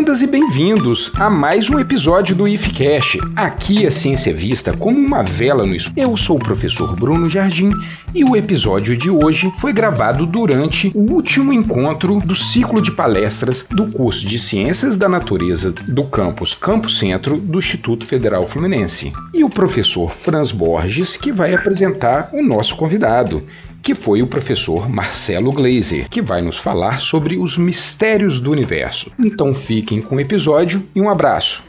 Bem-vindas e bem-vindos a mais um episódio do IFCast. Aqui a ciência é vista como uma vela no escuro. Eu sou o professor Bruno Jardim e o episódio de hoje foi gravado durante o último encontro do ciclo de palestras do curso de Ciências da Natureza do campus Campo Centro do Instituto Federal Fluminense. E o professor Franz Borges que vai apresentar o nosso convidado que foi o professor Marcelo Glazer, que vai nos falar sobre os mistérios do universo. Então fiquem com o episódio e um abraço.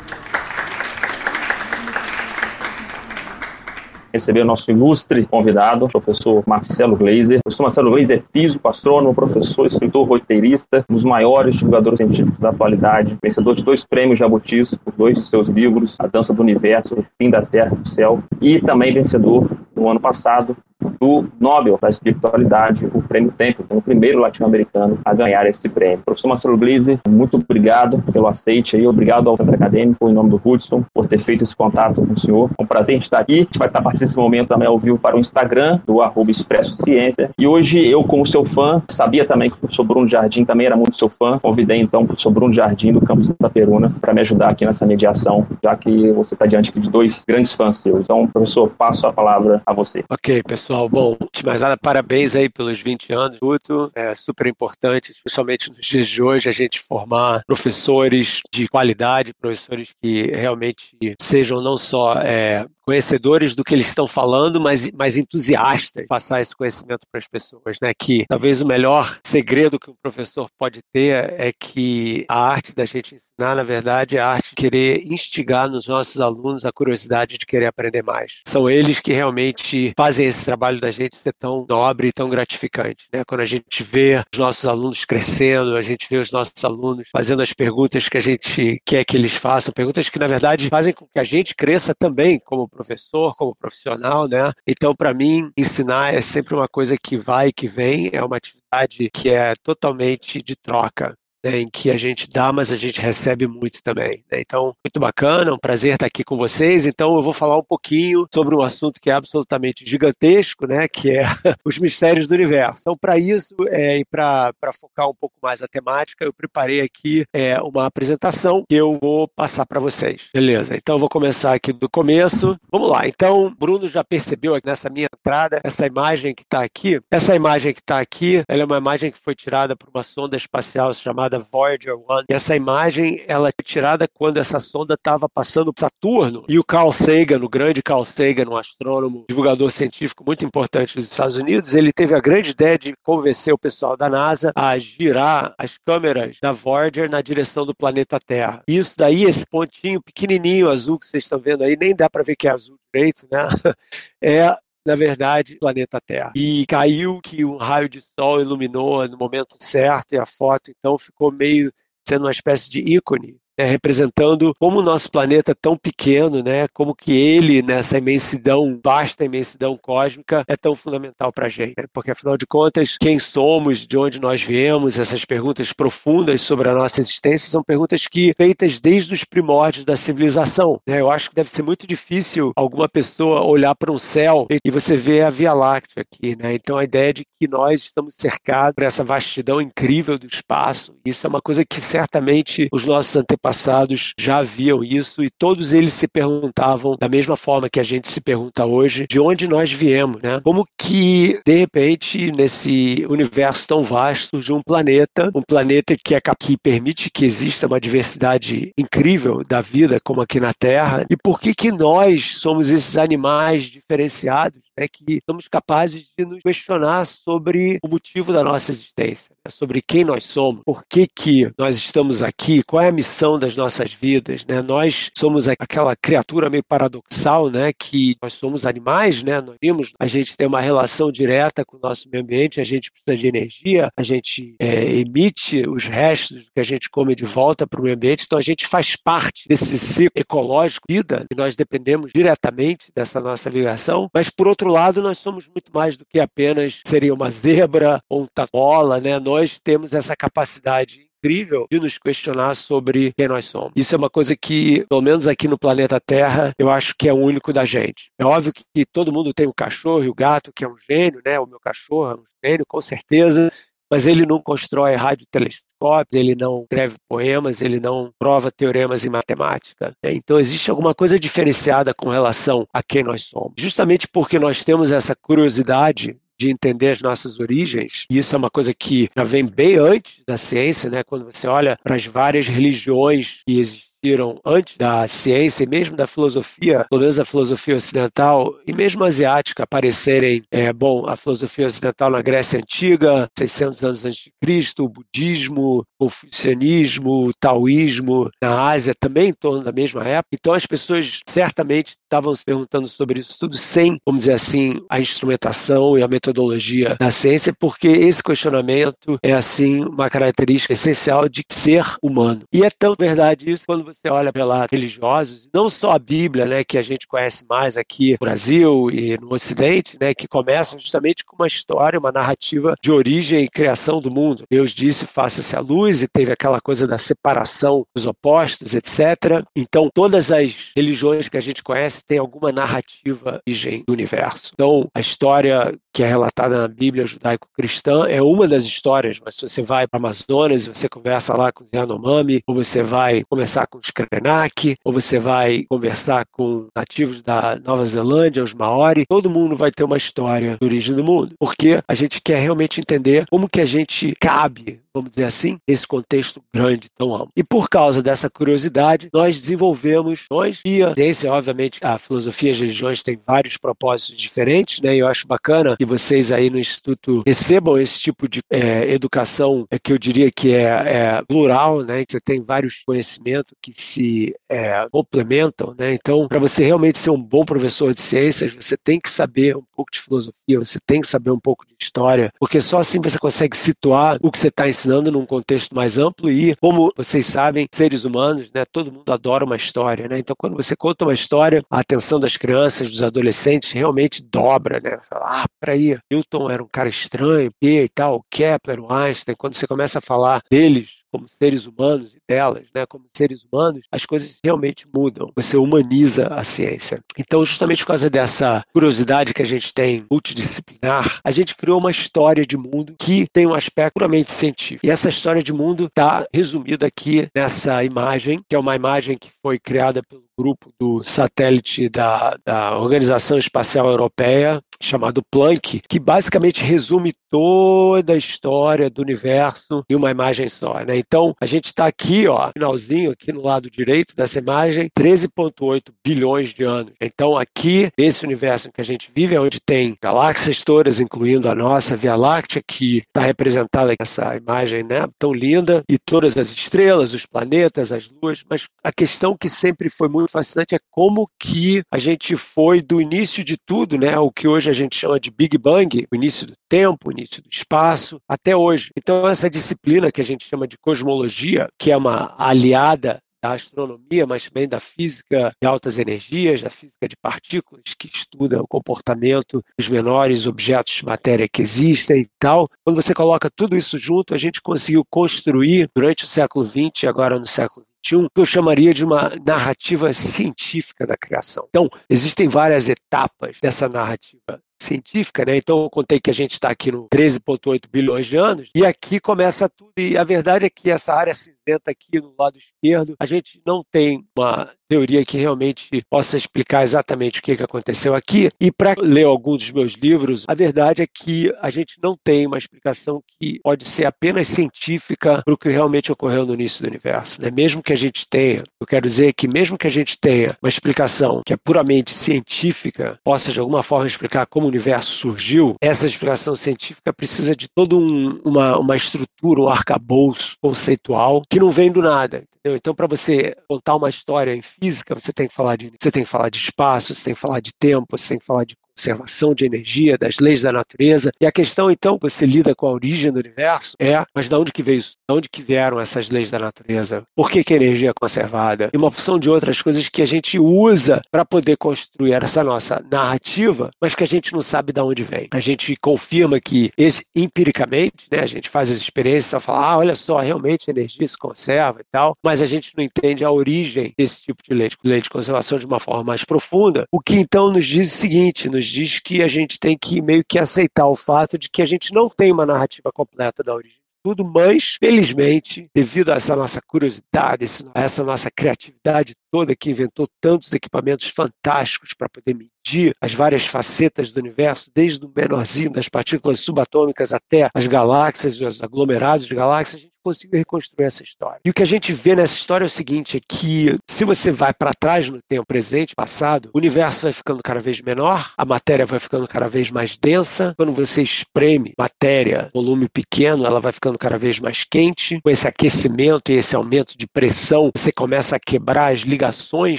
receber o nosso ilustre convidado, professor Marcelo Glazer. O professor Marcelo Glazer é físico, astrônomo, professor, escritor, roteirista, um dos maiores divulgadores científicos da atualidade, vencedor de dois prêmios Jabutis por dois de seus livros, A Dança do Universo, O Fim da Terra e do Céu, e também vencedor no ano passado do Nobel da Espiritualidade, o Prêmio Tempo, o primeiro latino-americano a ganhar esse prêmio. Professor Marcelo Gliese, muito obrigado pelo aceite aí, obrigado ao Centro Acadêmico, em nome do Hudson, por ter feito esse contato com o senhor. É um prazer estar aqui. A gente vai estar a partir desse momento também ao vivo para o Instagram, do arroba Expresso Ciência. E hoje eu, como seu fã, sabia também que o professor Bruno Jardim também era muito seu fã, convidei então o professor Bruno Jardim, do campus Santa Peruna, para me ajudar aqui nessa mediação, já que você está diante de dois grandes fãs seus. Então, professor, passo a palavra a você. Ok, pessoal. Bom, de mais nada, parabéns aí pelos 20 anos, Guto. É super importante, especialmente nos dias de hoje, a gente formar professores de qualidade, professores que realmente sejam não só é, conhecedores do que eles estão falando, mas, mas entusiastas, passar esse conhecimento para as pessoas, né? Que talvez o melhor segredo que um professor pode ter é que a arte da gente ensinar, na verdade, é a arte de querer instigar nos nossos alunos a curiosidade de querer aprender mais. São eles que realmente fazem esse trabalho da gente ser tão nobre e tão gratificante, né? Quando a gente vê os nossos alunos crescendo, a gente vê os nossos alunos fazendo as perguntas que a gente quer que eles façam, perguntas que na verdade fazem com que a gente cresça também como professor, como profissional, né? Então, para mim, ensinar é sempre uma coisa que vai e que vem, é uma atividade que é totalmente de troca né, em que a gente dá, mas a gente recebe muito também. Né? Então, muito bacana, um prazer estar aqui com vocês. Então, eu vou falar um pouquinho sobre um assunto que é absolutamente gigantesco, né, que é os mistérios do universo. Então, para isso é, e para focar um pouco mais a temática, eu preparei aqui é, uma apresentação que eu vou passar para vocês. Beleza? Então, eu vou começar aqui do começo. Vamos lá. Então, Bruno já percebeu nessa minha entrada essa imagem que está aqui. Essa imagem que está aqui, ela é uma imagem que foi tirada por uma sonda espacial chamada chamada Voyager 1. E essa imagem ela é tirada quando essa sonda estava passando Saturno e o Carl Sagan, o grande Carl Sagan, um astrônomo, divulgador científico muito importante dos Estados Unidos, ele teve a grande ideia de convencer o pessoal da NASA a girar as câmeras da Voyager na direção do planeta Terra. Isso daí, esse pontinho pequenininho azul que vocês estão vendo aí, nem dá para ver que é azul direito, né? É na verdade, planeta Terra. E caiu que um raio de sol iluminou no momento certo e a foto então ficou meio sendo uma espécie de ícone né, representando como o nosso planeta é tão pequeno, né, como que ele, nessa imensidão, vasta imensidão cósmica, é tão fundamental para a gente. Né? Porque, afinal de contas, quem somos, de onde nós viemos, essas perguntas profundas sobre a nossa existência são perguntas que feitas desde os primórdios da civilização. Né? Eu acho que deve ser muito difícil alguma pessoa olhar para um céu e você ver a Via Láctea aqui. Né? Então, a ideia de que nós estamos cercados por essa vastidão incrível do espaço, isso é uma coisa que certamente os nossos antepassados passados já viam isso e todos eles se perguntavam da mesma forma que a gente se pergunta hoje, de onde nós viemos, né? Como que de repente nesse universo tão vasto de um planeta, um planeta que é que permite que exista uma diversidade incrível da vida como aqui na Terra, e por que que nós somos esses animais diferenciados é que somos capazes de nos questionar sobre o motivo da nossa existência, né? sobre quem nós somos, por que, que nós estamos aqui, qual é a missão das nossas vidas. Né? Nós somos aquela criatura meio paradoxal, né? que nós somos animais, né? nós vimos, a gente tem uma relação direta com o nosso meio ambiente, a gente precisa de energia, a gente é, emite os restos que a gente come de volta para o meio ambiente, então a gente faz parte desse ciclo ecológico, vida, e nós dependemos diretamente dessa nossa ligação, mas por outro lado, nós somos muito mais do que apenas seria uma zebra ou um tacola, né? Nós temos essa capacidade incrível de nos questionar sobre quem nós somos. Isso é uma coisa que, pelo menos aqui no planeta Terra, eu acho que é o único da gente. É óbvio que todo mundo tem o cachorro e o gato, que é um gênio, né? O meu cachorro é um gênio, com certeza. mas ele não constrói radiotelescópios, ele não escreve poemas, ele não prova teoremas em matemática. Né? Então existe alguma coisa diferenciada com relação a quem nós somos. Justamente porque nós temos essa curiosidade de entender as nossas origens. E isso é uma coisa que já vem bem antes da ciência, né? Quando você olha para as várias religiões que existem existiram antes da ciência e mesmo da filosofia, pelo menos a filosofia ocidental e mesmo asiática, aparecerem, é, bom, a filosofia ocidental na Grécia Antiga, 600 anos antes de Cristo, o budismo, o confucianismo, o taoísmo na Ásia também em torno da mesma época. Então as pessoas certamente estavam se perguntando sobre isso tudo sem, vamos dizer assim, a instrumentação e a metodologia da ciência, porque esse questionamento é assim uma característica essencial de ser humano. E é tão verdade isso quando você olha para religiosos, não só a Bíblia, né, que a gente conhece mais aqui no Brasil e no Ocidente, né, que começa justamente com uma história, uma narrativa de origem e criação do mundo. Deus disse: faça-se a luz, e teve aquela coisa da separação dos opostos, etc. Então, todas as religiões que a gente conhece têm alguma narrativa de origem do universo. Então, a história que é relatada na Bíblia judaico-cristã é uma das histórias, mas se você vai para Amazonas e você conversa lá com os Yanomami, ou você vai conversar com os Krenak, ou você vai conversar com nativos da Nova Zelândia, os Maori, todo mundo vai ter uma história de origem do mundo, porque a gente quer realmente entender como que a gente cabe vamos dizer assim, esse contexto grande, tão amplo. E por causa dessa curiosidade, nós desenvolvemos, nós e a ciência, obviamente, a filosofia e as religiões têm vários propósitos diferentes, né? E eu acho bacana que vocês aí no Instituto recebam esse tipo de é, educação, é, que eu diria que é, é plural, né? Que você tem vários conhecimentos que se é, complementam, né? Então, para você realmente ser um bom professor de ciências, você tem que saber um pouco de filosofia, você tem que saber um pouco de história, porque só assim você consegue situar o que você está ensinando num contexto mais amplo e, como vocês sabem, seres humanos, né? Todo mundo adora uma história, né? Então, quando você conta uma história, a atenção das crianças, dos adolescentes realmente dobra, né? Fala, ah, peraí, Newton era um cara estranho, e tal, Kepler, o Einstein, quando você começa a falar deles, como seres humanos e delas, né, como seres humanos, as coisas realmente mudam. Você humaniza a ciência. Então, justamente por causa dessa curiosidade que a gente tem multidisciplinar, a gente criou uma história de mundo que tem um aspecto puramente científico. E essa história de mundo está resumida aqui nessa imagem, que é uma imagem que foi criada pelo grupo do satélite da, da Organização Espacial Europeia, chamado Planck, que basicamente resume toda a história do universo em uma imagem só. Né? Então, a gente está aqui, ó, finalzinho, aqui no lado direito dessa imagem, 13,8 bilhões de anos. Então, aqui, esse universo em que a gente vive, é onde tem galáxias todas, incluindo a nossa Via Láctea, que está representada nessa imagem né, tão linda, e todas as estrelas, os planetas, as luas, mas a questão que sempre foi muito fascinante é como que a gente foi do início de tudo, né, o que hoje a gente chama de Big Bang, o início do tempo, o início do espaço, até hoje. Então, essa disciplina que a gente chama de cosmologia, que é uma aliada da astronomia, mas também da física de altas energias, da física de partículas, que estuda o comportamento dos menores objetos de matéria que existem e tal. Quando você coloca tudo isso junto, a gente conseguiu construir, durante o século XX e agora no século XXI, que eu chamaria de uma narrativa científica da criação. Então, existem várias etapas dessa narrativa científica, né? Então eu contei que a gente está aqui no 13,8 bilhões de anos, e aqui começa tudo. E a verdade é que essa área cinzenta aqui no lado esquerdo, a gente não tem uma teoria que realmente possa explicar exatamente o que, que aconteceu aqui. E para ler alguns dos meus livros, a verdade é que a gente não tem uma explicação que pode ser apenas científica para o que realmente ocorreu no início do universo. Né? Mesmo que a gente tenha, eu quero dizer que mesmo que a gente tenha uma explicação que é puramente científica, possa de alguma forma explicar como universo surgiu, essa explicação científica precisa de toda um, uma, uma estrutura, um arcabouço conceitual que não vem do nada. Entendeu? Então, para você contar uma história em física, você tem que falar de você tem que falar de espaço, você tem que falar de tempo, você tem que falar de conservação de energia, das leis da natureza. E a questão, então, você lida com a origem do universo, é, mas de onde que veio isso? De onde que vieram essas leis da natureza? Por que, que a energia é conservada? E uma opção de outras coisas que a gente usa para poder construir essa nossa narrativa, mas que a gente não sabe de onde vem. A gente confirma que, esse, empiricamente, né, a gente faz as experiências para falar, ah, olha só, realmente a energia se conserva e tal, mas a gente não entende a origem desse tipo de lei, lei de conservação de uma forma mais profunda, o que então nos diz o seguinte, nos diz que a gente tem que meio que aceitar o fato de que a gente não tem uma narrativa completa da origem tudo, mas, felizmente, devido a essa nossa curiosidade, a essa nossa criatividade toda que inventou tantos equipamentos fantásticos para poder medir as várias facetas do universo, desde o menorzinho das partículas subatômicas até as galáxias e os aglomerados de galáxias, conseguiu reconstruir essa história. E o que a gente vê nessa história é o seguinte, é que se você vai para trás no tempo presente, passado, o universo vai ficando cada vez menor, a matéria vai ficando cada vez mais densa, quando você espreme matéria, volume pequeno, ela vai ficando cada vez mais quente, com esse aquecimento e esse aumento de pressão, você começa a quebrar as ligações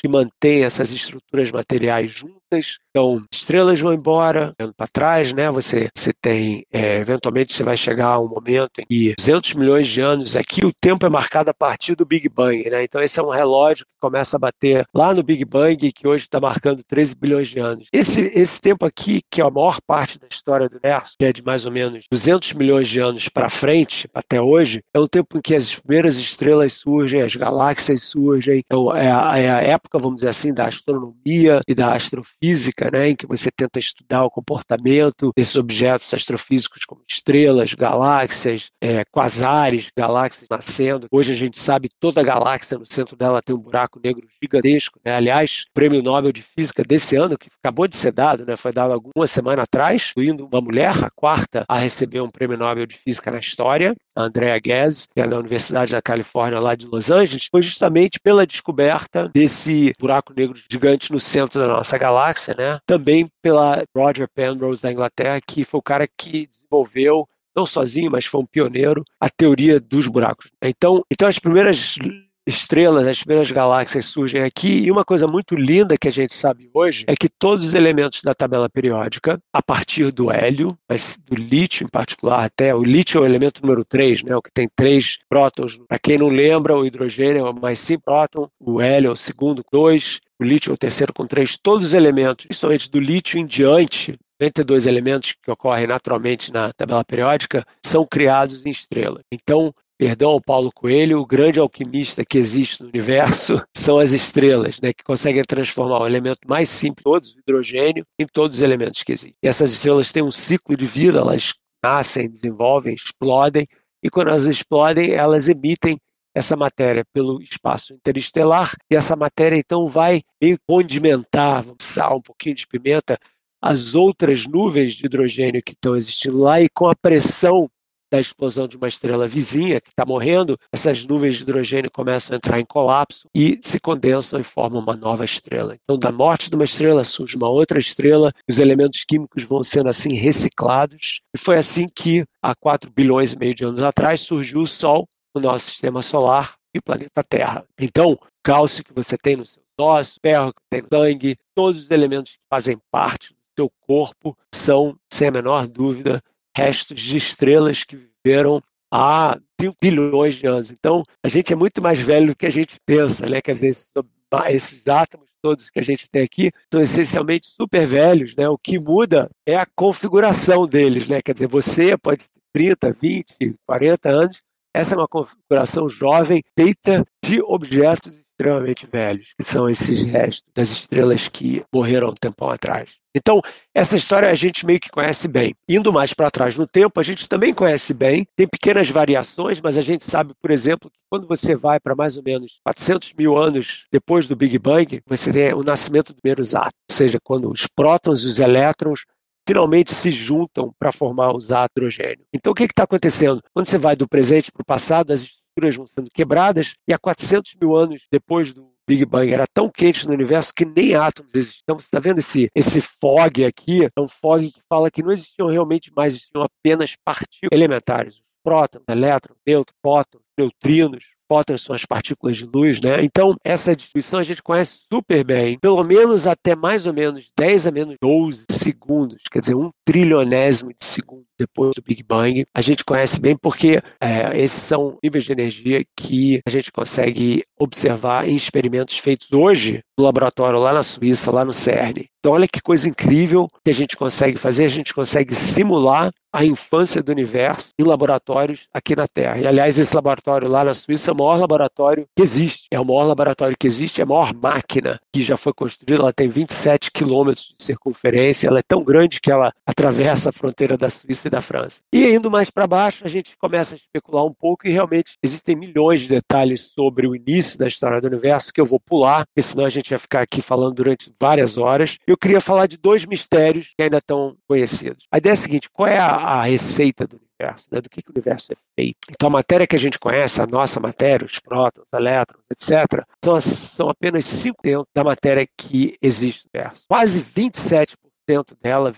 que mantêm essas estruturas materiais juntas, então, estrelas vão embora, vendo para trás, né? Você, você tem, é, eventualmente, você vai chegar a um momento em que 200 milhões de anos aqui, o tempo é marcado a partir do Big Bang, né? Então, esse é um relógio que começa a bater lá no Big Bang, que hoje está marcando 13 bilhões de anos. Esse, esse tempo aqui, que é a maior parte da história do universo, que é de mais ou menos 200 milhões de anos para frente, até hoje, é o tempo em que as primeiras estrelas surgem, as galáxias surgem, é, é a, é a época, vamos dizer assim, da astronomia e da astrofísica né, em que você tenta estudar o comportamento desses objetos astrofísicos como estrelas, galáxias, é, quasares, galáxias nascendo. Hoje a gente sabe toda galáxia no centro dela tem um buraco negro gigantesco. Né? Aliás, o Prêmio Nobel de Física desse ano, que acabou de ser dado, né, foi dado alguma semana atrás, incluindo uma mulher, a quarta a receber um Prêmio Nobel de Física na história, a Andrea Ghez, que é da Universidade da Califórnia, lá de Los Angeles, foi justamente pela descoberta desse buraco negro gigante no centro da nossa galáxia, né? Também pela Roger Penrose da Inglaterra, que foi o cara que desenvolveu não sozinho, mas foi um pioneiro, a teoria dos buracos. Então, então as primeiras estrelas, as primeiras galáxias surgem aqui, e uma coisa muito linda que a gente sabe hoje é que todos os elementos da tabela periódica, a partir do hélio, mas do lítio em particular, até o lítio é o elemento número 3, né, o que tem três prótons. Para quem não lembra, o hidrogênio é o mais sim próton, o hélio é o segundo, dois, o lítio é o terceiro com três. Todos os elementos, principalmente do lítio em diante, 92 elementos que ocorrem naturalmente na tabela periódica, são criados em estrelas. Então, perdão ao Paulo Coelho, o grande alquimista que existe no universo são as estrelas, né, que conseguem transformar o elemento mais simples todos, o hidrogênio, em todos os elementos que existem. E essas estrelas têm um ciclo de vida, elas nascem, desenvolvem, explodem, e quando elas explodem, elas emitem essa matéria pelo espaço interestelar, e essa matéria então vai meio condimentar, sal, um pouquinho de pimenta, as outras nuvens de hidrogênio que estão existindo lá, e com a pressão da explosão de uma estrela vizinha que está morrendo, essas nuvens de hidrogênio começam a entrar em colapso e se condensam e formam uma nova estrela. Então, da morte de uma estrela surge uma outra estrela, os elementos químicos vão sendo assim reciclados. E foi assim que, há 4 bilhões e meio de anos atrás, surgiu o Sol, o nosso sistema solar e o planeta Terra. Então, cálcio que você tem no seu ossos, ferro que tem no sangue, todos os elementos que fazem parte do seu corpo são, sem a menor dúvida, restos de estrelas que viveram há 5 bilhões de anos. Então, a gente é muito mais velho do que a gente pensa, né? Quer dizer, esses, esses átomos todos que a gente tem aqui são essencialmente super velhos, né? O que muda é a configuração deles, né? Quer dizer, você pode ter 30, 20, 40 anos, essa é uma configuração jovem feita de objetos extremamente velhos, que são esses restos das estrelas que morreram um tempão atrás. Então, essa história a gente meio que conhece bem. Indo mais para trás no tempo, a gente também conhece bem, tem pequenas variações, mas a gente sabe, por exemplo, que quando você vai para mais ou menos 400 mil anos depois do Big Bang, você tem o nascimento do primeiro átomos, ou seja, quando os prótons e os elétrons finalmente se juntam para formar os hidrogênio. Então, o que está acontecendo? Quando você vai do presente para o passado, as estruturas vão sendo quebradas e há 400 mil anos depois do Big Bang era tão quente no universo que nem átomos existiam. Então, você está vendo esse, esse fog aqui? É um fog que fala que não existiam realmente mais, existiam apenas partículas elementares. Prótons, elétrons, nêutrons, prótons, neutrinos, fótons são as partículas de luz, né? Então, essa distribuição a gente conhece super bem, pelo menos até mais ou menos 10 a menos 12 segundos, quer dizer, um trilionésimo de segundo depois do Big Bang. A gente conhece bem porque é, esses são níveis de energia que a gente consegue observar em experimentos feitos hoje no laboratório lá na Suíça, lá no CERN. Então, olha que coisa incrível que a gente consegue fazer. A gente consegue simular a infância do universo em laboratórios aqui na Terra. E, aliás, esse laboratório lá na Suíça é o maior laboratório que existe. É o maior laboratório que existe, é a maior máquina que já foi construída. Ela tem 27 quilômetros de circunferência. Ela é tão grande que ela atravessa a fronteira da Suíça e da França. E indo mais para baixo, a gente começa a especular um pouco e realmente existem milhões de detalhes sobre o início da história do universo que eu vou pular, porque senão a gente vai ficar aqui falando durante várias horas. Eu queria falar de dois mistérios que ainda estão conhecidos. A ideia é a seguinte: qual é a, a receita do universo? Né? Do que, que o universo é feito? Então, a matéria que a gente conhece, a nossa matéria, os prótons, elétrons, etc., são, são apenas 5% da matéria que existe no universo. Quase 27% dela,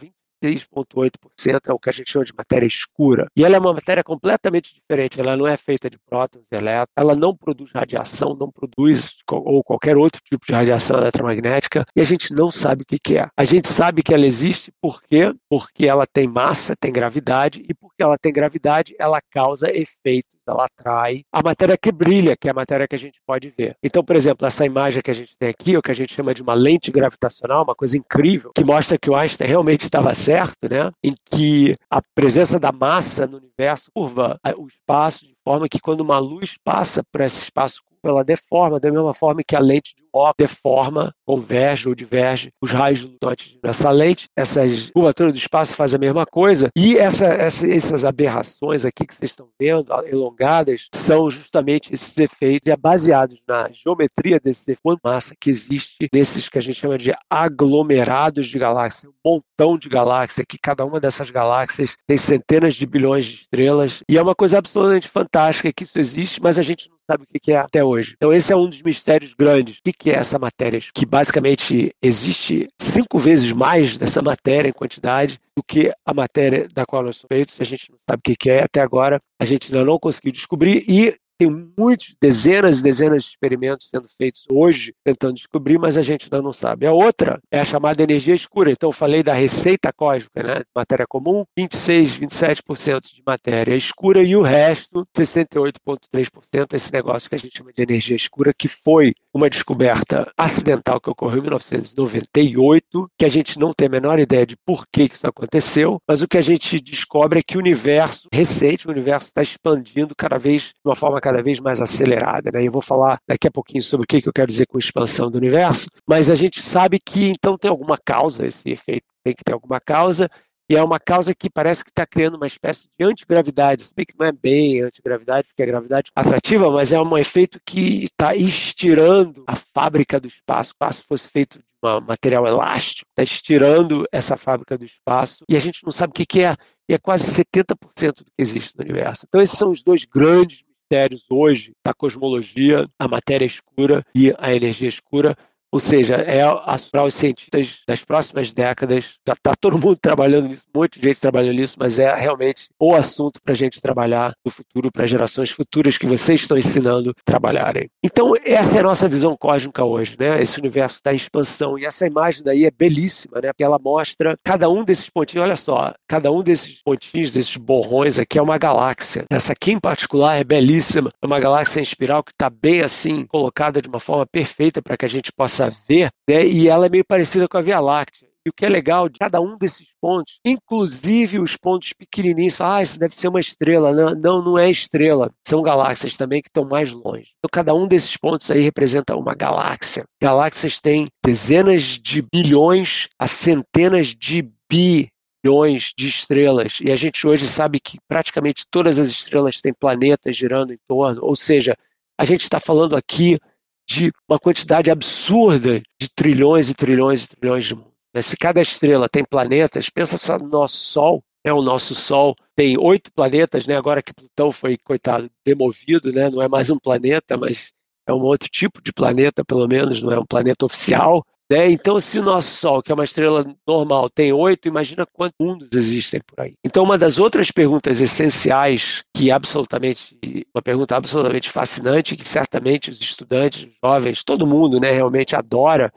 3,8% é o que a gente chama de matéria escura. E ela é uma matéria completamente diferente. Ela não é feita de prótons e elétrons, ela não produz radiação, não produz ou qualquer outro tipo de radiação eletromagnética, e a gente não sabe o que é. A gente sabe que ela existe por quê? Porque ela tem massa, tem gravidade, e porque ela tem gravidade, ela causa efeitos ela atrai a matéria que brilha, que é a matéria que a gente pode ver. Então, por exemplo, essa imagem que a gente tem aqui, o que a gente chama de uma lente gravitacional, uma coisa incrível, que mostra que o Einstein realmente estava certo, né? Em que a presença da massa no universo curva o espaço de forma que quando uma luz passa por esse espaço ela deforma da mesma forma que a lente de óculos deforma, converge ou diverge os raios de luz nessa lente. Essas curvaturas do espaço fazem a mesma coisa. E essa, essa, essas aberrações aqui que vocês estão vendo, elongadas, são justamente esses efeitos baseados na geometria desse efeito massa que existe nesses que a gente chama de aglomerados de galáxias, um montão de galáxias, que cada uma dessas galáxias tem centenas de bilhões de estrelas. E é uma coisa absolutamente fantástica que isso existe, mas a gente não sabe o que é até hoje. Então, esse é um dos mistérios grandes. O que é essa matéria? Que basicamente existe cinco vezes mais dessa matéria em quantidade do que a matéria da qual nós somos feitos. A gente não sabe o que é até agora. A gente ainda não conseguiu descobrir e tem muitas, dezenas e dezenas de experimentos sendo feitos hoje tentando descobrir, mas a gente ainda não sabe. A outra é a chamada energia escura. Então, eu falei da receita cósmica, né? Matéria comum, 26, 27% de matéria escura e o resto, 68,3%, esse negócio que a gente chama de energia escura, que foi uma descoberta acidental que ocorreu em 1998, que a gente não tem a menor ideia de por que isso aconteceu, mas o que a gente descobre é que o universo recente, o universo está expandindo cada vez de uma forma cada vez mais acelerada. Né? Eu vou falar daqui a pouquinho sobre o que eu quero dizer com expansão do universo, mas a gente sabe que então tem alguma causa esse efeito, tem que ter alguma causa, e é uma causa que parece que está criando uma espécie de antigravidade. Se bem que não é bem antigravidade, porque é gravidade atrativa, mas é um efeito que está estirando a fábrica do espaço. O espaço fosse feito de um material elástico, está estirando essa fábrica do espaço, e a gente não sabe o que, que é, e é quase 70% do que existe no universo. Então, esses são os dois grandes mistérios hoje da cosmologia, a matéria escura e a energia escura. Ou seja, é para os cientistas das próximas décadas. Já está todo mundo trabalhando nisso, um monte de gente trabalhando nisso, mas é realmente o assunto para a gente trabalhar no futuro, para gerações futuras que vocês estão ensinando trabalharem. Então, essa é a nossa visão cósmica hoje, né? Esse universo está em expansão. E essa imagem daí é belíssima, né? Porque ela mostra cada um desses pontinhos, olha só, cada um desses pontinhos, desses borrões aqui é uma galáxia. Essa aqui em particular é belíssima, é uma galáxia em espiral que está bem assim, colocada de uma forma perfeita para que a gente possa ver, né? e ela é meio parecida com a Via Láctea. E o que é legal de cada um desses pontos, inclusive os pontos pequenininhos, ah, isso deve ser uma estrela. Não, não, não é estrela. São galáxias também que estão mais longe. Então, cada um desses pontos aí representa uma galáxia. Galáxias têm dezenas de bilhões a centenas de bilhões de estrelas. E a gente hoje sabe que praticamente todas as estrelas têm planetas girando em torno. Ou seja, a gente está falando aqui de uma quantidade absurda de trilhões e trilhões e trilhões de mundos. Né? Se cada estrela tem planetas, pensa só no nosso Sol, é o nosso Sol tem oito planetas, né? Agora que Plutão foi coitado demovido, né? Não é mais um planeta, mas é um outro tipo de planeta, pelo menos, não é um planeta oficial. Né? Então, se o nosso Sol, que é uma estrela normal, tem oito, imagina quantos mundos existem por aí. Então, uma das outras perguntas essenciais, que absolutamente, uma pergunta absolutamente fascinante, que certamente os estudantes, os jovens, todo mundo né, realmente adora,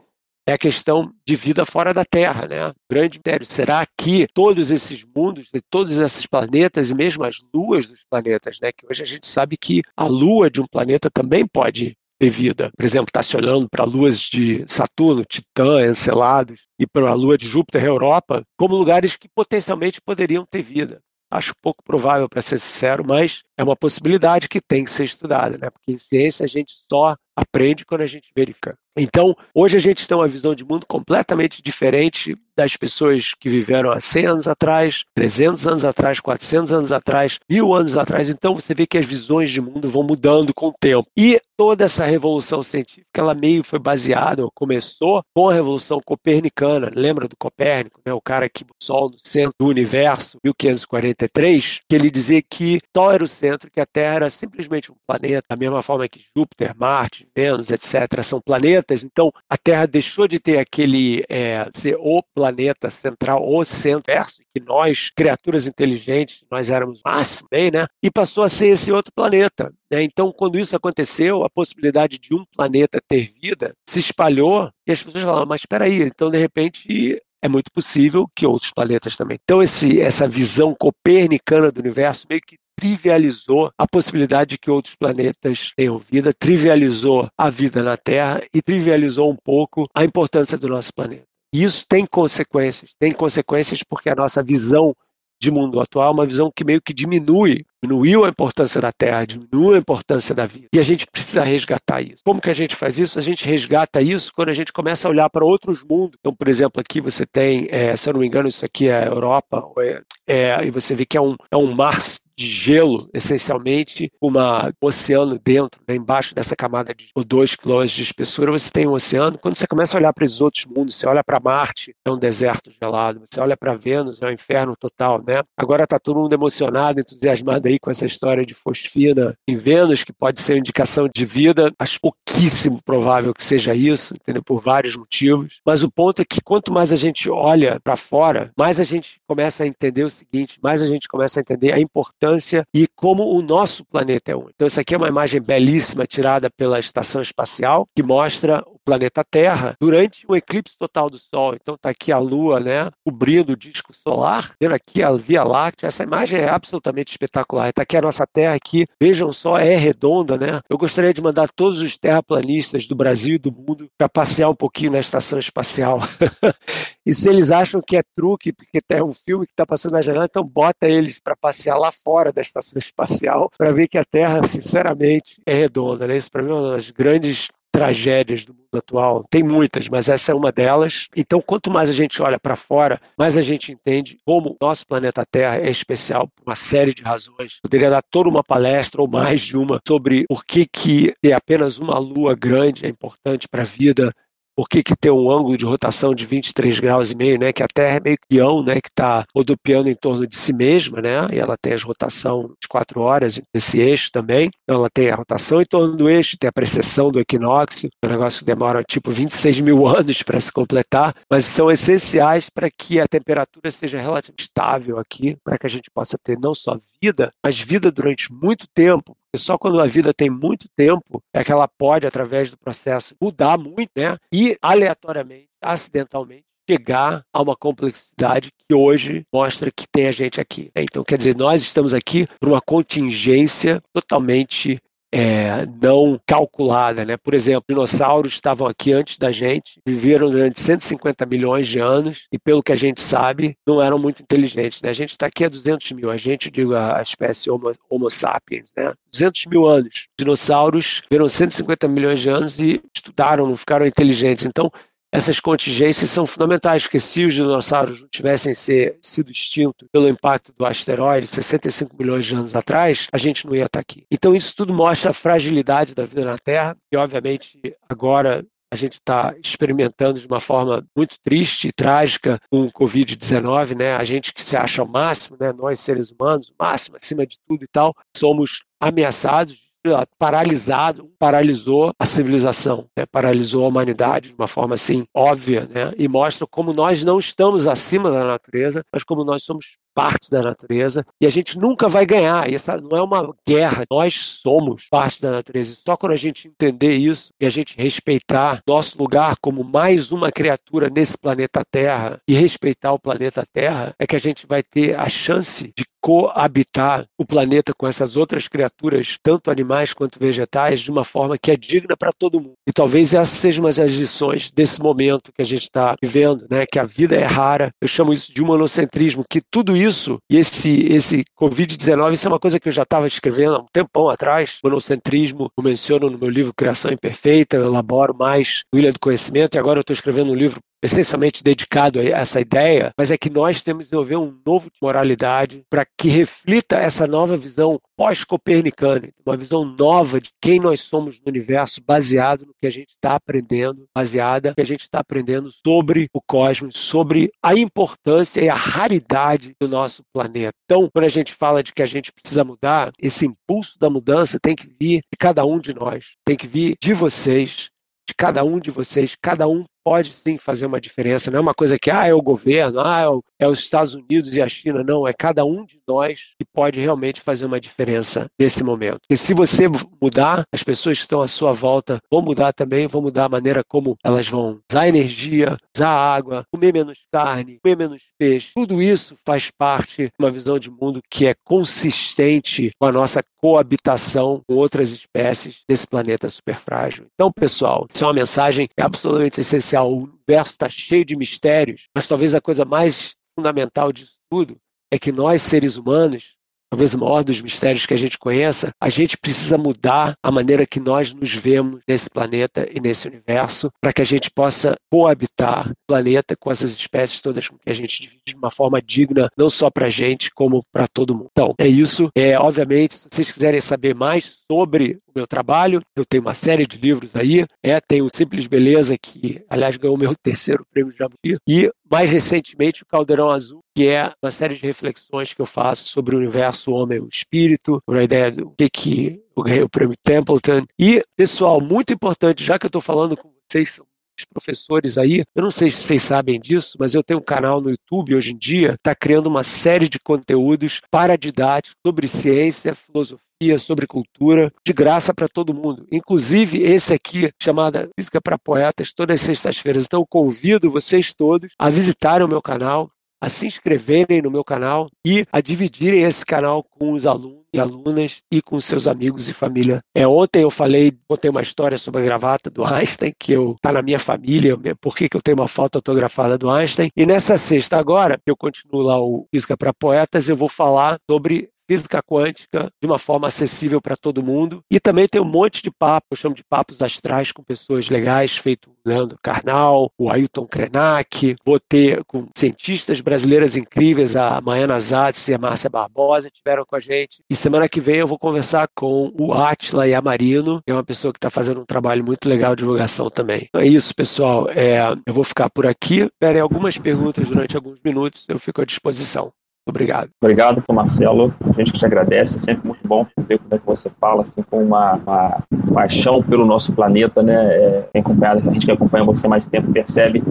é a questão de vida fora da Terra, né? Grande mistério. Será que todos esses mundos, todos esses planetas e mesmo as luas dos planetas, né? Que hoje a gente sabe que a lua de um planeta também pode ter vida. Por exemplo, está se olhando para luas de Saturno, Titã, Encelados e para a lua de Júpiter, Europa, como lugares que potencialmente poderiam ter vida. Acho pouco provável, para ser sincero, mas é uma possibilidade que tem que ser estudada, né? Porque em ciência a gente só aprende quando a gente verifica. Então, hoje a gente tem uma visão de mundo completamente diferente das pessoas que viveram há 100 anos atrás, 300 anos atrás, 400 anos atrás, mil anos atrás. Então, você vê que as visões de mundo vão mudando com o tempo. E toda essa revolução científica, ela meio foi baseada, ou começou com a revolução copernicana. Lembra do Copérnico, né? o cara que o Sol no centro do universo, 1543, que ele dizia que Sol era o centro, que a Terra era simplesmente um planeta, da mesma forma que Júpiter, Marte, Vênus, etc., são planetas. Então, a Terra deixou de ter aquele é, ser o planeta central, o centro-verso, que nós, criaturas inteligentes, nós éramos máximo, bem, né? E passou a ser esse outro planeta. Né? Então, quando isso aconteceu, a possibilidade de um planeta ter vida se espalhou e as pessoas falaram, mas espera aí, então de repente é muito possível que outros planetas também. Então, esse, essa visão copernicana do universo meio que trivializou a possibilidade de que outros planetas tenham vida, trivializou a vida na Terra e trivializou um pouco a importância do nosso planeta. E isso tem consequências. Tem consequências porque a nossa visão de mundo atual é uma visão que meio que diminui, diminuiu a importância da Terra, diminuiu a importância da vida. E a gente precisa resgatar isso. Como que a gente faz isso? A gente resgata isso quando a gente começa a olhar para outros mundos. Então, por exemplo, aqui você tem, é, se eu não me engano, isso aqui é Europa, é, é, e você vê que é um, é um mar de gelo, essencialmente, uma, um oceano dentro, né, embaixo dessa camada de 2 km de espessura, você tem um oceano. Quando você começa a olhar para os outros mundos, você olha para Marte, é um deserto gelado, você olha para Vênus, é um inferno total, né? Agora está todo mundo emocionado, entusiasmado aí com essa história de fosfina em Vênus, que pode ser indicação de vida. Acho pouquíssimo provável que seja isso, entendeu? Por vários motivos. Mas o ponto é que quanto mais a gente olha para fora, mais a gente começa a entender o seguinte, mais a gente começa a entender a importância e como o nosso planeta é único. Então, isso aqui é uma imagem belíssima tirada pela Estação Espacial, que mostra o planeta Terra durante o eclipse total do Sol. Então, está aqui a Lua, né, cobrindo o disco solar, vendo aqui a Via Láctea. Essa imagem é absolutamente espetacular. Está aqui a nossa Terra, aqui, vejam só, é redonda, né? Eu gostaria de mandar todos os terraplanistas do Brasil e do mundo para passear um pouquinho na Estação Espacial. e se eles acham que é truque, porque tem um filme que está passando na janela, então bota eles para passear lá fora da estação espacial para ver que a Terra, sinceramente, é redonda. Né? Isso para mim é uma das grandes tragédias do mundo atual. Tem muitas, mas essa é uma delas. Então, quanto mais a gente olha para fora, mais a gente entende como nosso planeta Terra é especial por uma série de razões. Poderia dar toda uma palestra ou mais de uma sobre por que, que ter apenas uma lua grande é importante para a vida por que, que tem um ângulo de rotação de 23 graus e meio, né? Que a Terra é meio guião, né? Que está rodopiando em torno de si mesma, né? E ela tem as rotação de quatro horas nesse eixo também. Então ela tem a rotação em torno do eixo, tem a precessão do equinócio, o negócio demora tipo 26 mil anos para se completar, mas são essenciais para que a temperatura seja relativamente estável aqui, para que a gente possa ter não só vida, mas vida durante muito tempo, e só quando a vida tem muito tempo é que ela pode, através do processo, mudar muito, né? E aleatoriamente, acidentalmente, chegar a uma complexidade que hoje mostra que tem a gente aqui. Né? Então, quer dizer, nós estamos aqui por uma contingência totalmente é, não calculada. Né? Por exemplo, dinossauros estavam aqui antes da gente, viveram durante 150 milhões de anos e, pelo que a gente sabe, não eram muito inteligentes. Né? A gente está aqui há 200 mil, a gente, digo, a espécie Homo, Homo sapiens, né? 200 mil anos. Dinossauros viveram 150 milhões de anos e estudaram, não ficaram inteligentes. Então, essas contingências são fundamentais, porque se os dinossauros não tivessem ser, sido extintos pelo impacto do asteroide 65 milhões de anos atrás, a gente não ia estar aqui. Então isso tudo mostra a fragilidade da vida na Terra, e obviamente agora a gente está experimentando de uma forma muito triste e trágica com o Covid-19, né? A gente que se acha o máximo, né? Nós seres humanos, o máximo acima de tudo e tal, somos ameaçados paralisado, paralisou a civilização, né? paralisou a humanidade de uma forma assim óbvia, né? e mostra como nós não estamos acima da natureza, mas como nós somos parte da natureza e a gente nunca vai ganhar. Essa não é uma guerra, nós somos parte da natureza. Só quando a gente entender isso e a gente respeitar nosso lugar como mais uma criatura nesse planeta Terra e respeitar o planeta Terra, é que a gente vai ter a chance de coabitar o planeta com essas outras criaturas, tanto animais quanto vegetais, de uma forma que é digna para todo mundo. E talvez essas sejam as lições desse momento que a gente está vivendo, né? que a vida é rara. Eu chamo isso de monocentrismo, que tudo isso, e esse, esse Covid-19, isso é uma coisa que eu já estava escrevendo há um tempão atrás. Monocentrismo, eu menciono no meu livro Criação Imperfeita, eu elaboro mais no Ilha do Conhecimento, e agora eu estou escrevendo um livro essencialmente dedicado a essa ideia, mas é que nós temos que desenvolver um novo de moralidade para que reflita essa nova visão pós-copernicana, uma visão nova de quem nós somos no universo, baseado no que a gente está aprendendo, baseada no que a gente está aprendendo sobre o cosmos, sobre a importância e a raridade do nosso planeta. Então, quando a gente fala de que a gente precisa mudar, esse impulso da mudança tem que vir de cada um de nós, tem que vir de vocês, de cada um de vocês, cada um pode sim fazer uma diferença. Não é uma coisa que ah, é o governo, ah, é, é, os Estados Unidos e a China. Não, é cada um de nós que pode realmente fazer uma diferença nesse momento. E se você mudar, as pessoas que estão à sua volta vão mudar também, vão mudar a maneira como elas vão usar energia, usar água, comer menos carne, comer menos peixe. Tudo isso faz parte de uma visão de mundo que é consistente com a nossa coabitação com outras espécies desse planeta super frágil. Então, pessoal, isso é uma mensagem absolutamente essencial o universo está cheio de mistérios, mas talvez a coisa mais fundamental disso tudo é que nós, seres humanos, talvez o maior dos mistérios que a gente conheça, a gente precisa mudar a maneira que nós nos vemos nesse planeta e nesse universo, para que a gente possa coabitar o planeta com essas espécies todas com que a gente divide de uma forma digna, não só para a gente, como para todo mundo. Então, é isso. É, obviamente, se vocês quiserem saber mais sobre o meu trabalho, eu tenho uma série de livros aí. É, tem o Simples Beleza, que, aliás, ganhou o meu terceiro prêmio de Jabuti, e mais recentemente o Caldeirão Azul, que é uma série de reflexões que eu faço sobre o universo homem e o espírito, sobre a ideia do que, que eu ganhei o prêmio Templeton. E, pessoal, muito importante, já que eu estou falando com vocês, são professores aí, eu não sei se vocês sabem disso, mas eu tenho um canal no YouTube hoje em dia, está criando uma série de conteúdos para didáticos sobre ciência, filosofia, sobre cultura, de graça para todo mundo. Inclusive esse aqui, chamado Física para Poetas, todas as sextas-feiras. Então, convido vocês todos a visitarem o meu canal, a se inscreverem no meu canal e a dividirem esse canal com os alunos e alunas e com seus amigos e família. É, ontem eu falei, contei uma história sobre a gravata do Einstein, que eu tá na minha família, por que, que eu tenho uma foto autografada do Einstein. E nessa sexta agora, que eu continuo lá o Física para Poetas, eu vou falar sobre física quântica de uma forma acessível para todo mundo. E também tem um monte de papo, eu chamo de papos astrais com pessoas legais, feito o Leandro Carnal, o Ailton Krenak, vou ter com cientistas brasileiras incríveis, a Maiana Zatz e a Márcia Barbosa, tiveram com a gente. E semana que vem eu vou conversar com o Atila Yamarino, que é uma pessoa que está fazendo um trabalho muito legal de divulgação também. Então é isso, pessoal. É, eu vou ficar por aqui. Esperem algumas perguntas durante alguns minutos, eu fico à disposição. Obrigado. Obrigado, Marcelo. A gente que te agradece. É sempre muito bom ver como é que você fala, assim, com uma, uma paixão pelo nosso planeta, né? É, a gente que acompanha você mais tempo percebe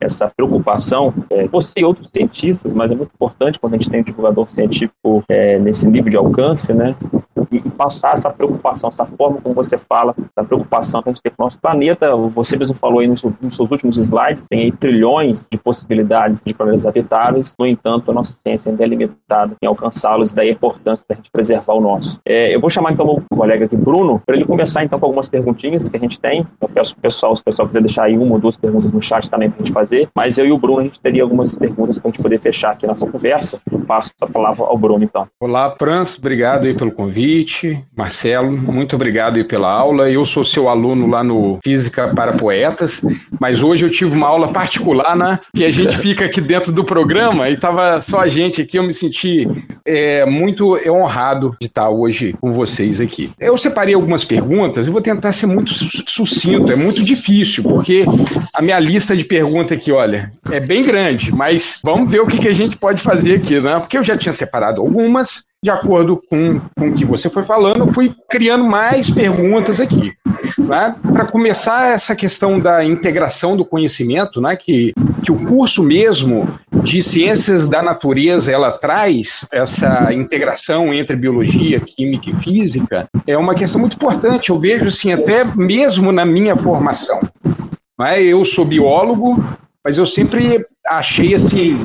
essa preocupação. É, você e outros cientistas, mas é muito importante quando a gente tem um divulgador científico é, nesse nível de alcance, né? E, e, passar essa preocupação, essa forma como você fala, a preocupação que a gente tem com o nosso planeta. Você mesmo falou aí nos, nos seus últimos slides, tem aí trilhões de possibilidades de planetas habitáveis. No entanto, a nossa ciência ainda é limitada em alcançá-los, daí a importância da gente preservar o nosso. É, eu vou chamar então o colega aqui, Bruno, para ele começar então com algumas perguntinhas que a gente tem. Eu peço para o pessoal, se o pessoal quiser deixar aí uma ou duas perguntas no chat também para a gente fazer, mas eu e o Bruno a gente teria algumas perguntas para a gente poder fechar aqui nossa conversa. Eu passo a palavra ao Bruno então. Olá, Prans, obrigado aí pelo convite. Marcelo, muito obrigado pela aula. Eu sou seu aluno lá no Física para Poetas, mas hoje eu tive uma aula particular, né? Que a gente fica aqui dentro do programa e tava só a gente aqui, eu me senti é, muito honrado de estar hoje com vocês aqui. Eu separei algumas perguntas e vou tentar ser muito sucinto, é muito difícil, porque a minha lista de perguntas aqui, olha, é bem grande, mas vamos ver o que, que a gente pode fazer aqui, né? Porque eu já tinha separado algumas, de acordo com, com o que você foi falando, fui criando mais perguntas aqui. Né? Para começar, essa questão da integração do conhecimento, né? que, que o curso mesmo de ciências da natureza ela traz essa integração entre biologia, química e física é uma questão muito importante. Eu vejo assim até mesmo na minha formação. É? Eu sou biólogo, mas eu sempre achei assim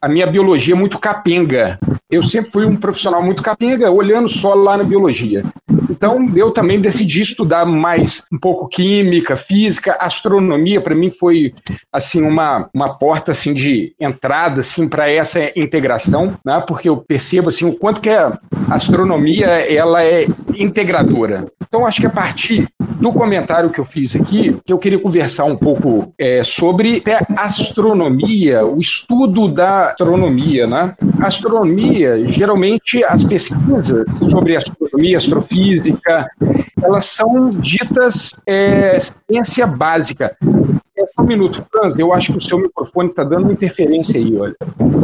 a minha biologia muito capenga. Eu sempre fui um profissional muito capenga, olhando só lá na biologia. Então, eu também decidi estudar mais um pouco química, física, astronomia. Para mim foi assim uma, uma porta assim de entrada assim para essa integração, né? Porque eu percebo assim o quanto que a astronomia ela é integradora. Então, acho que a partir do comentário que eu fiz aqui, que eu queria conversar um pouco é, sobre a astronomia, o estudo da astronomia, né? Astronomia, geralmente as pesquisas sobre astronomia, astrofísica, elas são ditas é, ciência básica. É, só um minuto, Franz, eu acho que o seu microfone está dando interferência aí, olha.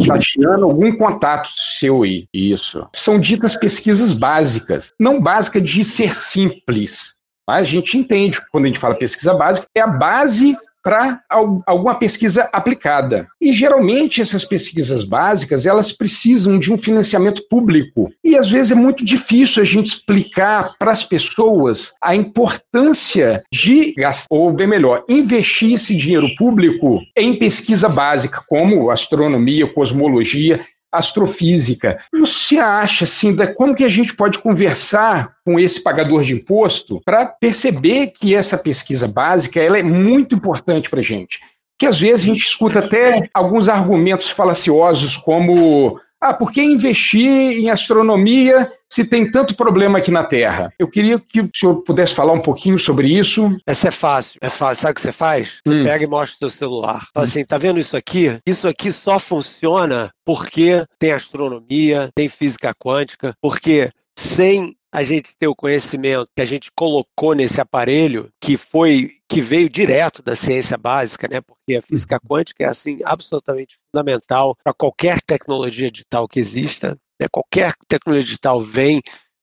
Chateando algum contato seu aí. Isso. São ditas pesquisas básicas. Não básica de ser simples. A gente entende, quando a gente fala pesquisa básica, é a base para alguma pesquisa aplicada. E geralmente essas pesquisas básicas, elas precisam de um financiamento público. E às vezes é muito difícil a gente explicar para as pessoas a importância de gastar, ou bem melhor, investir esse dinheiro público em pesquisa básica, como astronomia, cosmologia astrofísica. Você acha assim, da, como que a gente pode conversar com esse pagador de imposto para perceber que essa pesquisa básica ela é muito importante para a gente? Que às vezes a gente escuta até alguns argumentos falaciosos como ah, por que investir em astronomia se tem tanto problema aqui na Terra? Eu queria que o senhor pudesse falar um pouquinho sobre isso. Essa é fácil, é fácil. Sabe o que você faz? Você hum. pega e mostra o seu celular. Fala assim, tá vendo isso aqui? Isso aqui só funciona porque tem astronomia, tem física quântica, porque sem a gente ter o conhecimento que a gente colocou nesse aparelho, que foi que veio direto da ciência básica, né? Porque a física uhum. quântica é assim absolutamente fundamental para qualquer tecnologia digital que exista. Né? Qualquer tecnologia digital vem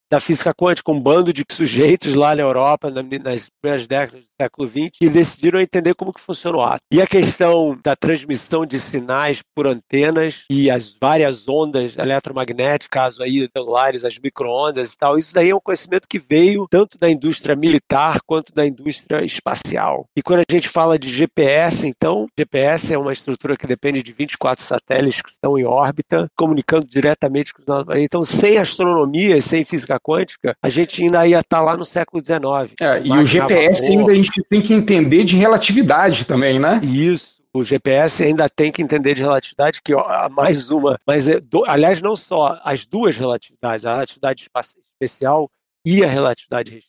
da física quântica, um bando de sujeitos lá na Europa, nas primeiras décadas do século XX, que decidiram entender como que funciona o átomo. E a questão da transmissão de sinais por antenas e as várias ondas eletromagnéticas, caso aí celulares, as microondas e tal, isso daí é um conhecimento que veio tanto da indústria militar quanto da indústria espacial. E quando a gente fala de GPS, então, GPS é uma estrutura que depende de 24 satélites que estão em órbita, comunicando diretamente com os nossos... Então, sem astronomia, sem física quântica, a gente ainda ia estar tá lá no século XIX. É, e o GPS ainda a gente tem que entender de relatividade também, né? Isso o GPS ainda tem que entender de relatividade, que ó, mais uma, mas é, aliás, não só as duas relatividades, a relatividade especial e a relatividade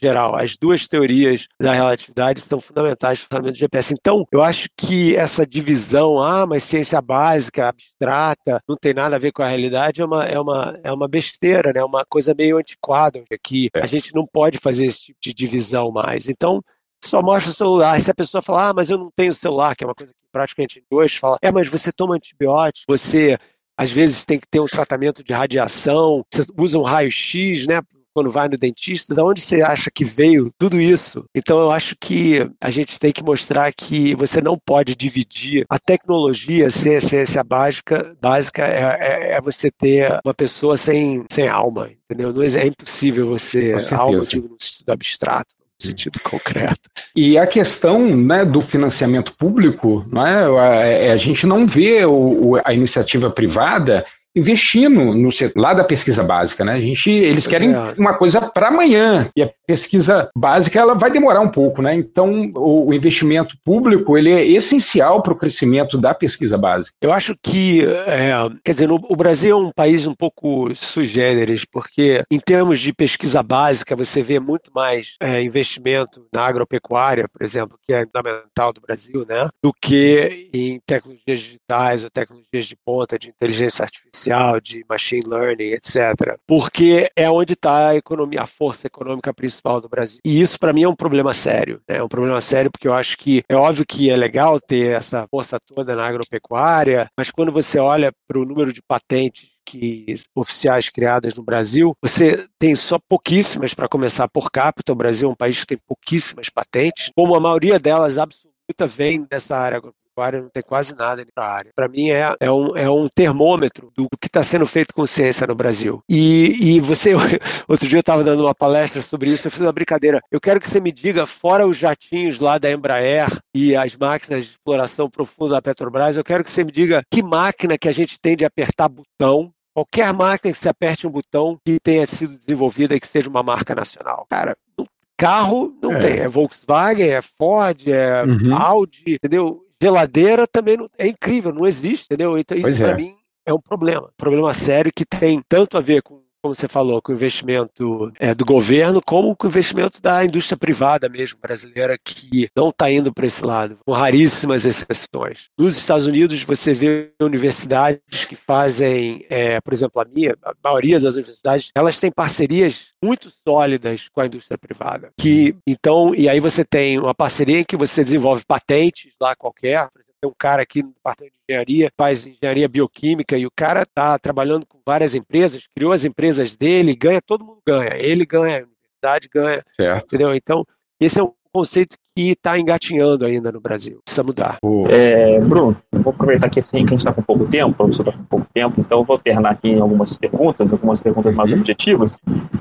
geral. As duas teorias da relatividade são fundamentais para o funcionamento do GPS. Então, eu acho que essa divisão, ah, mas ciência básica, abstrata, não tem nada a ver com a realidade, é uma, é uma, é uma besteira, né? É uma coisa meio antiquada, que a gente não pode fazer esse tipo de divisão mais. Então, só mostra o celular. Se a pessoa falar, ah, mas eu não tenho celular, que é uma coisa que praticamente hoje fala, é, mas você toma antibiótico, você às vezes tem que ter um tratamento de radiação, você usa um raio-x, né? Quando vai no dentista, de onde você acha que veio tudo isso? Então eu acho que a gente tem que mostrar que você não pode dividir a tecnologia a ciência básica. Básica é, é, é você ter uma pessoa sem, sem alma, entendeu? Não é, é impossível você alma digo no estudo abstrato sentido concreto. E a questão né, do financiamento público, né, a, a gente não vê o, a iniciativa privada investindo no lá da pesquisa básica, né? A gente, eles querem é. uma coisa para amanhã e a pesquisa básica ela vai demorar um pouco, né? Então o, o investimento público ele é essencial para o crescimento da pesquisa básica. Eu acho que, é, quer dizer, no, o Brasil é um país um pouco sui generis, porque em termos de pesquisa básica você vê muito mais é, investimento na agropecuária, por exemplo, que é fundamental do Brasil, né? Do que em tecnologias digitais ou tecnologias de ponta de inteligência artificial artificial, de machine learning, etc. Porque é onde está a economia, a força econômica principal do Brasil. E isso para mim é um problema sério. Né? É um problema sério porque eu acho que é óbvio que é legal ter essa força toda na agropecuária, mas quando você olha para o número de patentes que oficiais criadas no Brasil, você tem só pouquíssimas para começar por capita. O Brasil é um país que tem pouquíssimas patentes, como a maioria delas absoluta vem dessa área agropecuária não tem quase nada para a área. Para mim é, é, um, é um termômetro do que está sendo feito com ciência no Brasil. E, e você, outro dia eu estava dando uma palestra sobre isso, eu fiz uma brincadeira. Eu quero que você me diga, fora os jatinhos lá da Embraer e as máquinas de exploração profunda da Petrobras, eu quero que você me diga que máquina que a gente tem de apertar botão qualquer máquina que se aperte um botão que tenha sido desenvolvida e que seja uma marca nacional. Cara, carro não é. tem. É Volkswagen, é Ford, é uhum. Audi, entendeu? Geladeira também não, é incrível, não existe, entendeu? Então isso para é. mim é um problema, problema sério que tem tanto a ver com como você falou, com o investimento é, do governo, como com o investimento da indústria privada mesmo, brasileira, que não está indo para esse lado, com raríssimas exceções. Nos Estados Unidos, você vê universidades que fazem, é, por exemplo, a minha, a maioria das universidades, elas têm parcerias muito sólidas com a indústria privada. Que, então, e aí você tem uma parceria em que você desenvolve patentes lá qualquer, por exemplo, tem um cara aqui no departamento de engenharia, faz engenharia bioquímica, e o cara está trabalhando com várias empresas, criou as empresas dele, ganha, todo mundo ganha. Ele ganha, a universidade ganha. Certo. Entendeu? Então, esse é um conceito que está engatinhando ainda no Brasil. Precisa mudar. É, Bruno, vou aproveitar aqui assim, que a gente está com pouco tempo, o professor está com pouco tempo, então eu vou alternar aqui em algumas perguntas, algumas perguntas mais uhum. objetivas.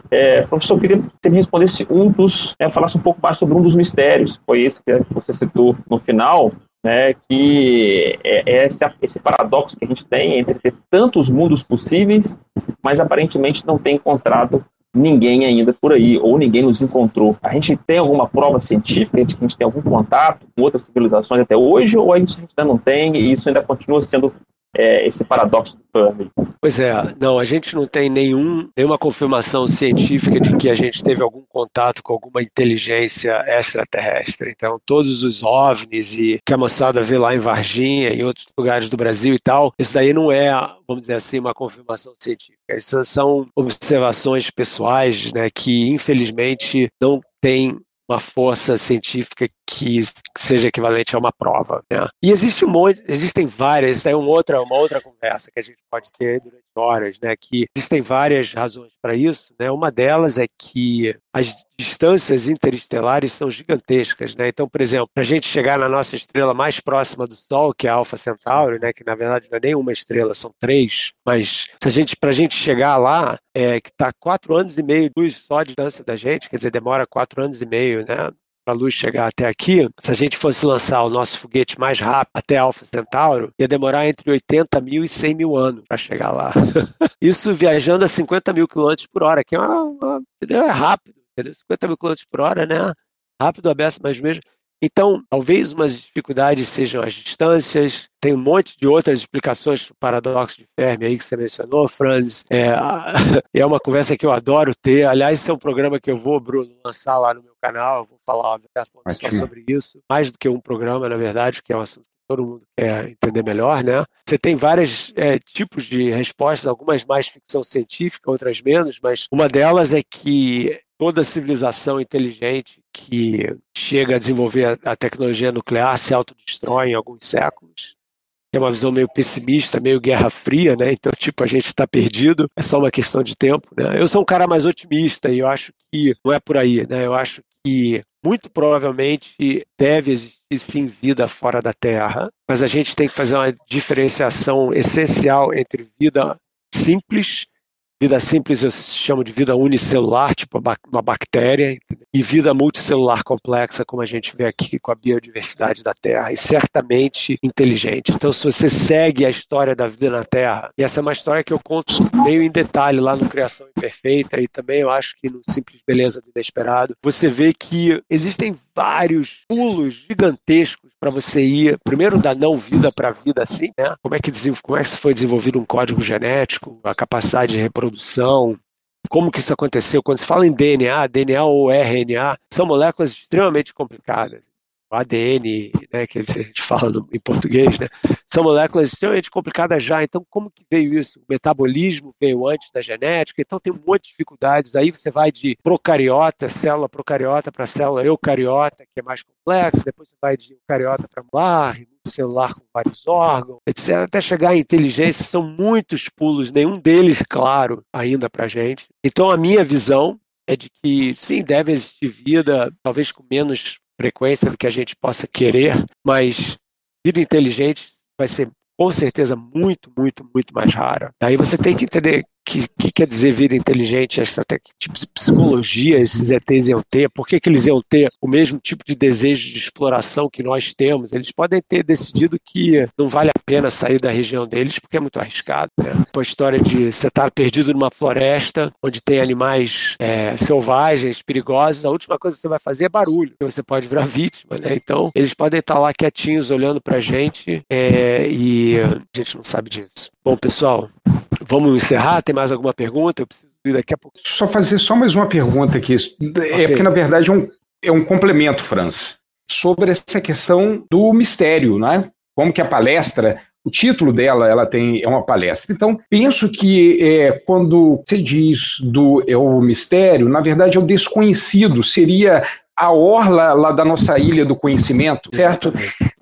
É, professor, eu queria que você me respondesse um dos, é, falasse um pouco mais sobre um dos mistérios, foi esse que você citou no final, né, que é, é esse, esse paradoxo que a gente tem entre ter tantos mundos possíveis, mas aparentemente não tem encontrado ninguém ainda por aí, ou ninguém nos encontrou. A gente tem alguma prova científica de que a gente tem algum contato com outras civilizações até hoje, ou a gente ainda não tem e isso ainda continua sendo é, esse paradoxo do Fermi. Pois é, não, a gente não tem nenhum, nenhuma confirmação científica de que a gente teve algum contato com alguma inteligência extraterrestre. Então, todos os OVNIs e que a moçada vê lá em Varginha, em outros lugares do Brasil e tal, isso daí não é, vamos dizer assim, uma confirmação científica. Essas são observações pessoais, né, que infelizmente não têm uma força científica que seja equivalente a uma prova. Né? E existe um monte, existem várias, é uma outra, uma outra conversa que a gente pode ter durante horas, né? Que existem várias razões para isso, né? Uma delas é que as distâncias interestelares são gigantescas, né? Então, por exemplo, para a gente chegar na nossa estrela mais próxima do Sol, que é a Alpha Centauri, né? Que na verdade não é nem uma estrela, são três, mas a gente, para a gente chegar lá, é, que está quatro anos e meio luz só de distância da gente, quer dizer, demora quatro anos e meio, né? Para a luz chegar até aqui, se a gente fosse lançar o nosso foguete mais rápido até Alpha Centauro, ia demorar entre 80 mil e 100 mil anos para chegar lá. Isso viajando a 50 mil quilômetros por hora, que é, uma, uma, é rápido, entendeu? 50 mil quilômetros por hora, né? Rápido a beça, mas mesmo então, talvez umas dificuldades sejam as distâncias, tem um monte de outras explicações para o paradoxo de Fermi aí que você mencionou, Franz. É, é uma conversa que eu adoro ter. Aliás, esse é um programa que eu vou, Bruno, lançar lá no meu canal. Eu vou falar só sobre isso. Mais do que um programa, na verdade, que é um assunto que todo mundo quer entender melhor, né? Você tem vários é, tipos de respostas, algumas mais ficção científica, outras menos, mas uma delas é que toda civilização inteligente que chega a desenvolver a tecnologia nuclear se autodestrói em alguns séculos. É uma visão meio pessimista, meio guerra fria, né? Então, tipo, a gente está perdido, é só uma questão de tempo, né? Eu sou um cara mais otimista e eu acho que não é por aí, né? Eu acho que muito provavelmente deve existir sim vida fora da Terra, mas a gente tem que fazer uma diferenciação essencial entre vida simples Vida simples eu chamo de vida unicelular, tipo uma bactéria, e vida multicelular complexa, como a gente vê aqui com a biodiversidade da Terra, e certamente inteligente. Então, se você segue a história da vida na Terra, e essa é uma história que eu conto meio em detalhe lá no Criação Imperfeita, e também eu acho que no Simples Beleza do Inesperado, você vê que existem vários pulos gigantescos para você ir, primeiro da não vida para a vida assim, né? Como é que como é que foi desenvolvido um código genético, a capacidade de reprodução, como que isso aconteceu? Quando se fala em DNA, DNA ou RNA, são moléculas extremamente complicadas ADN, né, que a gente fala no, em português, né, são moléculas extremamente complicadas já. Então, como que veio isso? O metabolismo veio antes da genética, então tem um monte de dificuldades. Aí você vai de procariota, célula procariota, para célula eucariota, que é mais complexa, depois você vai de eucariota para molar, celular com vários órgãos, etc. Até chegar à inteligência, são muitos pulos, nenhum deles claro ainda para gente. Então, a minha visão é de que sim, deve existir vida, talvez com menos frequência do que a gente possa querer, mas vida inteligente vai ser com certeza muito, muito, muito mais rara. Aí você tem que entender que, que quer dizer vida inteligente, essa tipo de psicologia esses ETs iam ter, por que, que eles iam ter o mesmo tipo de desejo de exploração que nós temos? Eles podem ter decidido que não vale a pena sair da região deles porque é muito arriscado. Né? A história de você estar perdido numa floresta onde tem animais é, selvagens, perigosos, a última coisa que você vai fazer é barulho, você pode virar vítima. Né? Então, eles podem estar lá quietinhos olhando para a gente é, e a gente não sabe disso. Bom, pessoal, vamos encerrar? Tem mais alguma pergunta? Eu preciso ir daqui a pouco. Só fazer só mais uma pergunta aqui. É porque, na verdade, é um, é um complemento, Franz, sobre essa questão do mistério, né? Como que a palestra o título dela ela tem é uma palestra. Então penso que é, quando você diz do é o mistério, na verdade é o desconhecido. Seria a orla lá da nossa ilha do conhecimento, certo?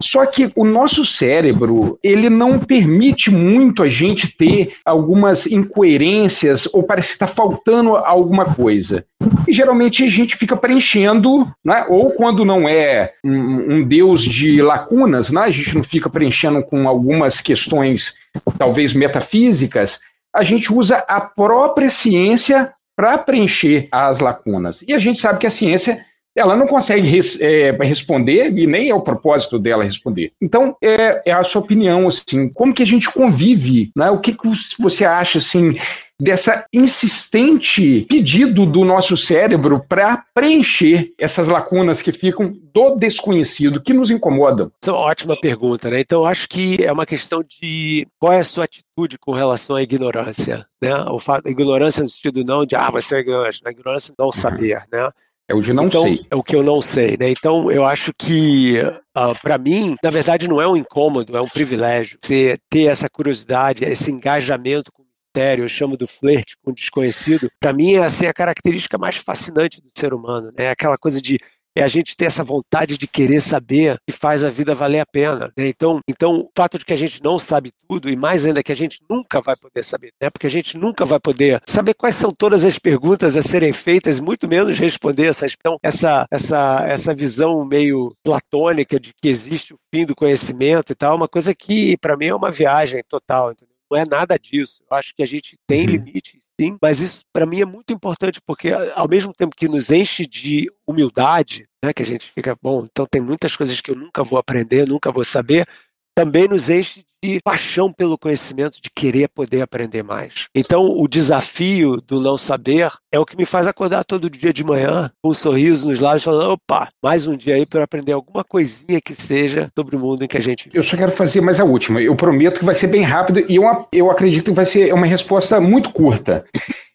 Só que o nosso cérebro, ele não permite muito a gente ter algumas incoerências ou parece estar faltando alguma coisa. E geralmente a gente fica preenchendo, né? ou quando não é um, um deus de lacunas, né? a gente não fica preenchendo com algumas questões talvez metafísicas, a gente usa a própria ciência para preencher as lacunas. E a gente sabe que a ciência ela não consegue res, é, responder e nem é o propósito dela responder. Então, é, é, a sua opinião, assim, como que a gente convive, né? O que, que você acha, assim, dessa insistente pedido do nosso cérebro para preencher essas lacunas que ficam do desconhecido, que nos incomodam? Essa é uma ótima pergunta, né? Então, acho que é uma questão de qual é a sua atitude com relação à ignorância, né? O fato, ignorância no sentido não de, ah, você é ignorante, a ignorância não saber, né? É o de não então, sei. É o que eu não sei, né? Então, eu acho que, uh, ah, para mim, na verdade, não é um incômodo, é um privilégio. Você ter essa curiosidade, esse engajamento com o mistério, eu chamo do flerte com o desconhecido, para mim é assim, a característica mais fascinante do ser humano, né? Aquela coisa de é a gente ter essa vontade de querer saber que faz a vida valer a pena. Né? Então, então, o fato de que a gente não sabe tudo, e mais ainda que a gente nunca vai poder saber, né? porque a gente nunca vai poder saber quais são todas as perguntas a serem feitas, muito menos responder essas. Então, essa, essa, essa visão meio platônica de que existe o fim do conhecimento e tal, é uma coisa que, para mim, é uma viagem total. Entendeu? Não é nada disso. Eu acho que a gente tem uhum. limites sim, mas isso para mim é muito importante porque ao mesmo tempo que nos enche de humildade, né, que a gente fica, bom, então tem muitas coisas que eu nunca vou aprender, nunca vou saber, também nos enche de paixão pelo conhecimento, de querer poder aprender mais. Então, o desafio do não saber é o que me faz acordar todo dia de manhã com um sorriso nos lábios, falando: opa, mais um dia aí para aprender alguma coisinha que seja sobre o mundo em que a gente vive. Eu só quero fazer mais a última. Eu prometo que vai ser bem rápido e eu, eu acredito que vai ser uma resposta muito curta.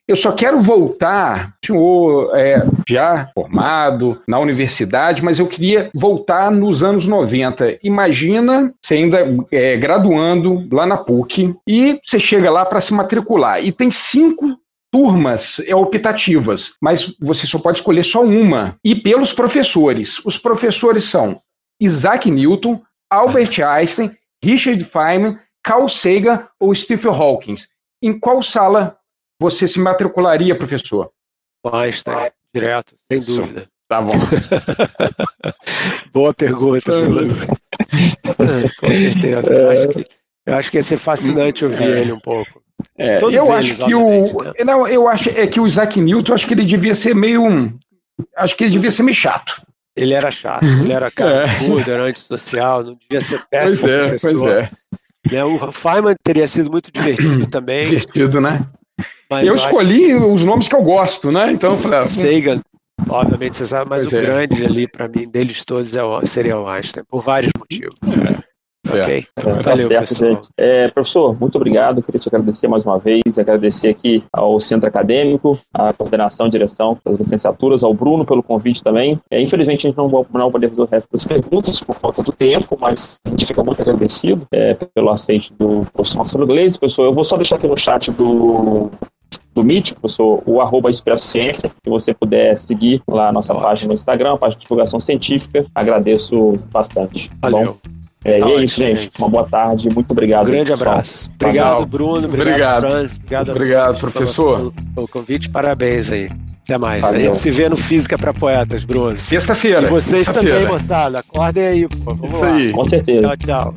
Eu só quero voltar, senhor é, já formado na universidade, mas eu queria voltar nos anos 90. Imagina você ainda é, graduando lá na PUC e você chega lá para se matricular e tem cinco turmas é, optativas, mas você só pode escolher só uma. E pelos professores. Os professores são Isaac Newton, Albert Einstein, Richard Feynman, Carl Sagan ou Stephen Hawking. Em qual sala você se matricularia, professor? Einstein, direto, sem dúvida. Tá bom. Boa pergunta, Com certeza. Eu acho, que, eu acho que ia ser fascinante ouvir é. ele um pouco. É, eu eles, acho que o. Né? Não, eu acho é que o Isaac Newton, acho que ele devia ser meio. Acho que ele devia ser meio chato. Ele era chato, ele era cara é. era antissocial, não devia ser péssimo pois é, professor. Pois é. Né, o Feynman teria sido muito divertido também. Divertido, né? Mas eu escolhi acho... os nomes que eu gosto, né? Então, falei, ah, Sagan, obviamente você sabe, mas pois o é. grande ali para mim deles todos é o, seria o Einstein, por vários motivos. É. Ok, valeu, tá certo, professor. É, professor, muito obrigado. Queria te agradecer mais uma vez, agradecer aqui ao Centro Acadêmico, à coordenação e direção das licenciaturas, ao Bruno pelo convite também. É, infelizmente, a gente não vai, não vai poder fazer o resto das perguntas por falta do tempo, mas a gente fica muito agradecido é, pelo aceite do professor Marcelo Gleisi. Pessoal, eu vou só deixar aqui no chat do, do Meet, sou o arroba Expresso Ciência, se você puder seguir lá a nossa página no Instagram, a página de divulgação científica, agradeço bastante. Tá Valeu. Bom? É, tá e é isso, gente. Uma boa tarde. Muito obrigado. Um grande abraço. Obrigado, Bruno. Obrigado, obrigado. Franz. Obrigado, obrigado professor. Pelo, pelo convite. Parabéns aí. Até mais. Valeu. A gente se vê no Física para Poetas, Bruno. Sexta-feira. E vocês Sexta também, moçada. Acordem aí, pô. Vamos Isso lá. aí. Com certeza. Tchau, tchau.